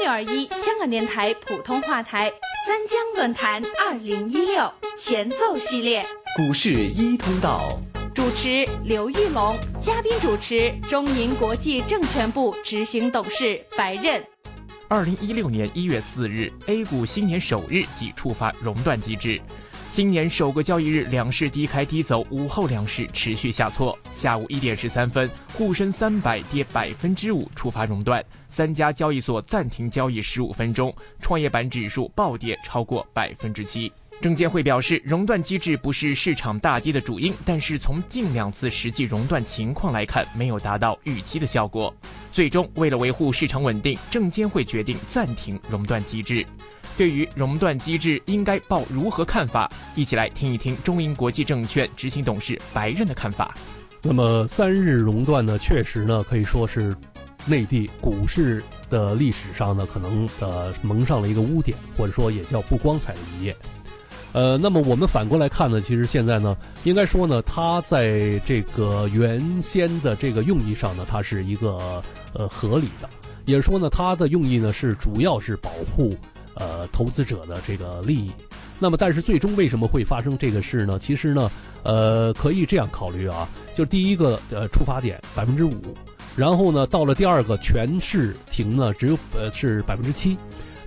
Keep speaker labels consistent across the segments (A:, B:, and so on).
A: 六二一香港电台普通话台三江论坛二零一六前奏系列，
B: 股市一通道，
A: 主持刘玉龙，嘉宾主持中银国际证券部执行董事白刃。
C: 二零一六年一月四日，A 股新年首日即触发熔断机制。新年首个交易日，两市低开低走，午后两市持续下挫。下午一点十三分，沪深三百跌百分之五，触发熔断，三家交易所暂停交易十五分钟，创业板指数暴跌超过百分之七。证监会表示，熔断机制不是市场大跌的主因，但是从近两次实际熔断情况来看，没有达到预期的效果。最终，为了维护市场稳定，证监会决定暂停熔断机制。对于熔断机制，应该抱如何看法？一起来听一听中银国际证券执行董事白刃的看法。
D: 那么三日熔断呢，确实呢可以说是内地股市的历史上呢可能呃蒙上了一个污点，或者说也叫不光彩的一页。呃，那么我们反过来看呢，其实现在呢，应该说呢，它在这个原先的这个用意上呢，它是一个呃合理的，也说呢，它的用意呢是主要是保护。呃，投资者的这个利益，那么但是最终为什么会发生这个事呢？其实呢，呃，可以这样考虑啊，就第一个呃出发点百分之五，然后呢到了第二个全市停呢只有呃是百分之七，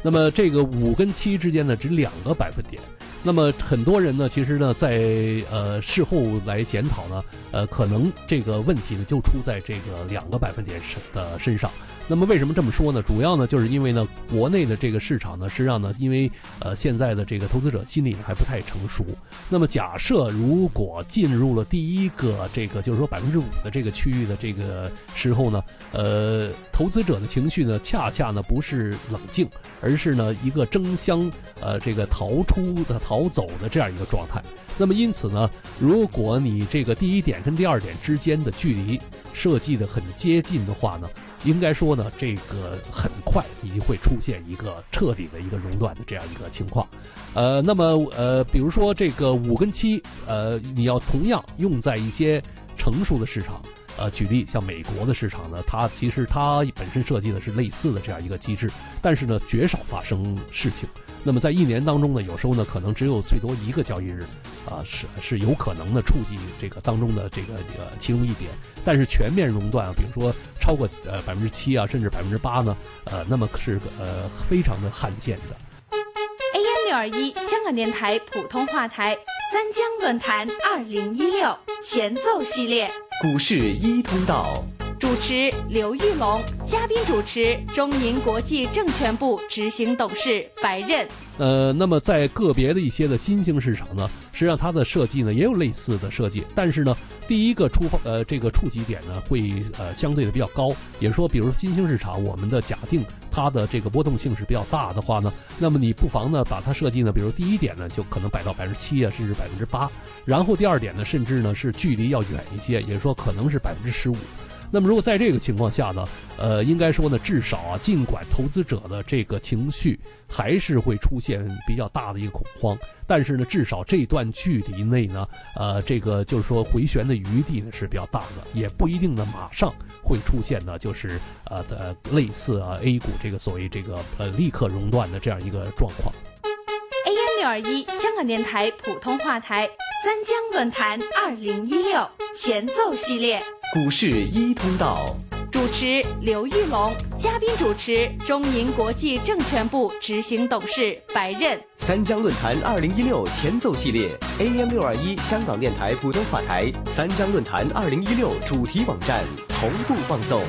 D: 那么这个五跟七之间呢只两个百分点，那么很多人呢其实呢在呃事后来检讨呢，呃可能这个问题呢就出在这个两个百分点身的身上。那么为什么这么说呢？主要呢，就是因为呢，国内的这个市场呢，实际上呢，因为呃，现在的这个投资者心理还不太成熟。那么假设如果进入了第一个这个，就是说百分之五的这个区域的这个时候呢，呃，投资者的情绪呢，恰恰呢不是冷静，而是呢一个争相呃这个逃出的逃走的这样一个状态。那么因此呢，如果你这个第一点跟第二点之间的距离设计的很接近的话呢？应该说呢，这个很快已经会出现一个彻底的一个熔断的这样一个情况，呃，那么呃，比如说这个五跟七，呃，你要同样用在一些成熟的市场，呃，举例像美国的市场呢，它其实它本身设计的是类似的这样一个机制，但是呢，绝少发生事情。那么在一年当中呢，有时候呢，可能只有最多一个交易日，啊，是是有可能的触及这个当中的这个呃其中一点，但是全面熔断啊，比如说超过呃百分之七啊，甚至百分之八呢，呃，那么是呃非常的罕见的。
A: AM 六二一香港电台普通话台三江论坛二零一六前奏系列，
B: 股市一通道。
A: 主持刘玉龙，嘉宾主持中银国际证券部执行董事白任。
D: 呃，那么在个别的一些的新兴市场呢，实际上它的设计呢也有类似的设计，但是呢，第一个出发呃这个触及点呢会呃相对的比较高，也就是说，比如新兴市场，我们的假定它的这个波动性是比较大的话呢，那么你不妨呢把它设计呢，比如第一点呢就可能摆到百分之七啊，甚至百分之八，然后第二点呢甚至呢是距离要远一些，也就是说可能是百分之十五。那么，如果在这个情况下呢，呃，应该说呢，至少啊，尽管投资者的这个情绪还是会出现比较大的一个恐慌，但是呢，至少这段距离内呢，呃，这个就是说回旋的余地呢是比较大的，也不一定呢马上会出现呢，就是呃的类似啊 A 股这个所谓这个呃立刻熔断的这样一个状况。
A: AM 六二一香港电台普通话台三江论坛二零一六前奏系列。
B: 股市一通道，
A: 主持刘玉龙，嘉宾主持中银国际证券部执行董事白刃。
B: 三江论坛二零一六前奏系列，AM 六二一香港电台普通话台三江论坛二零一六主题网站同步放送。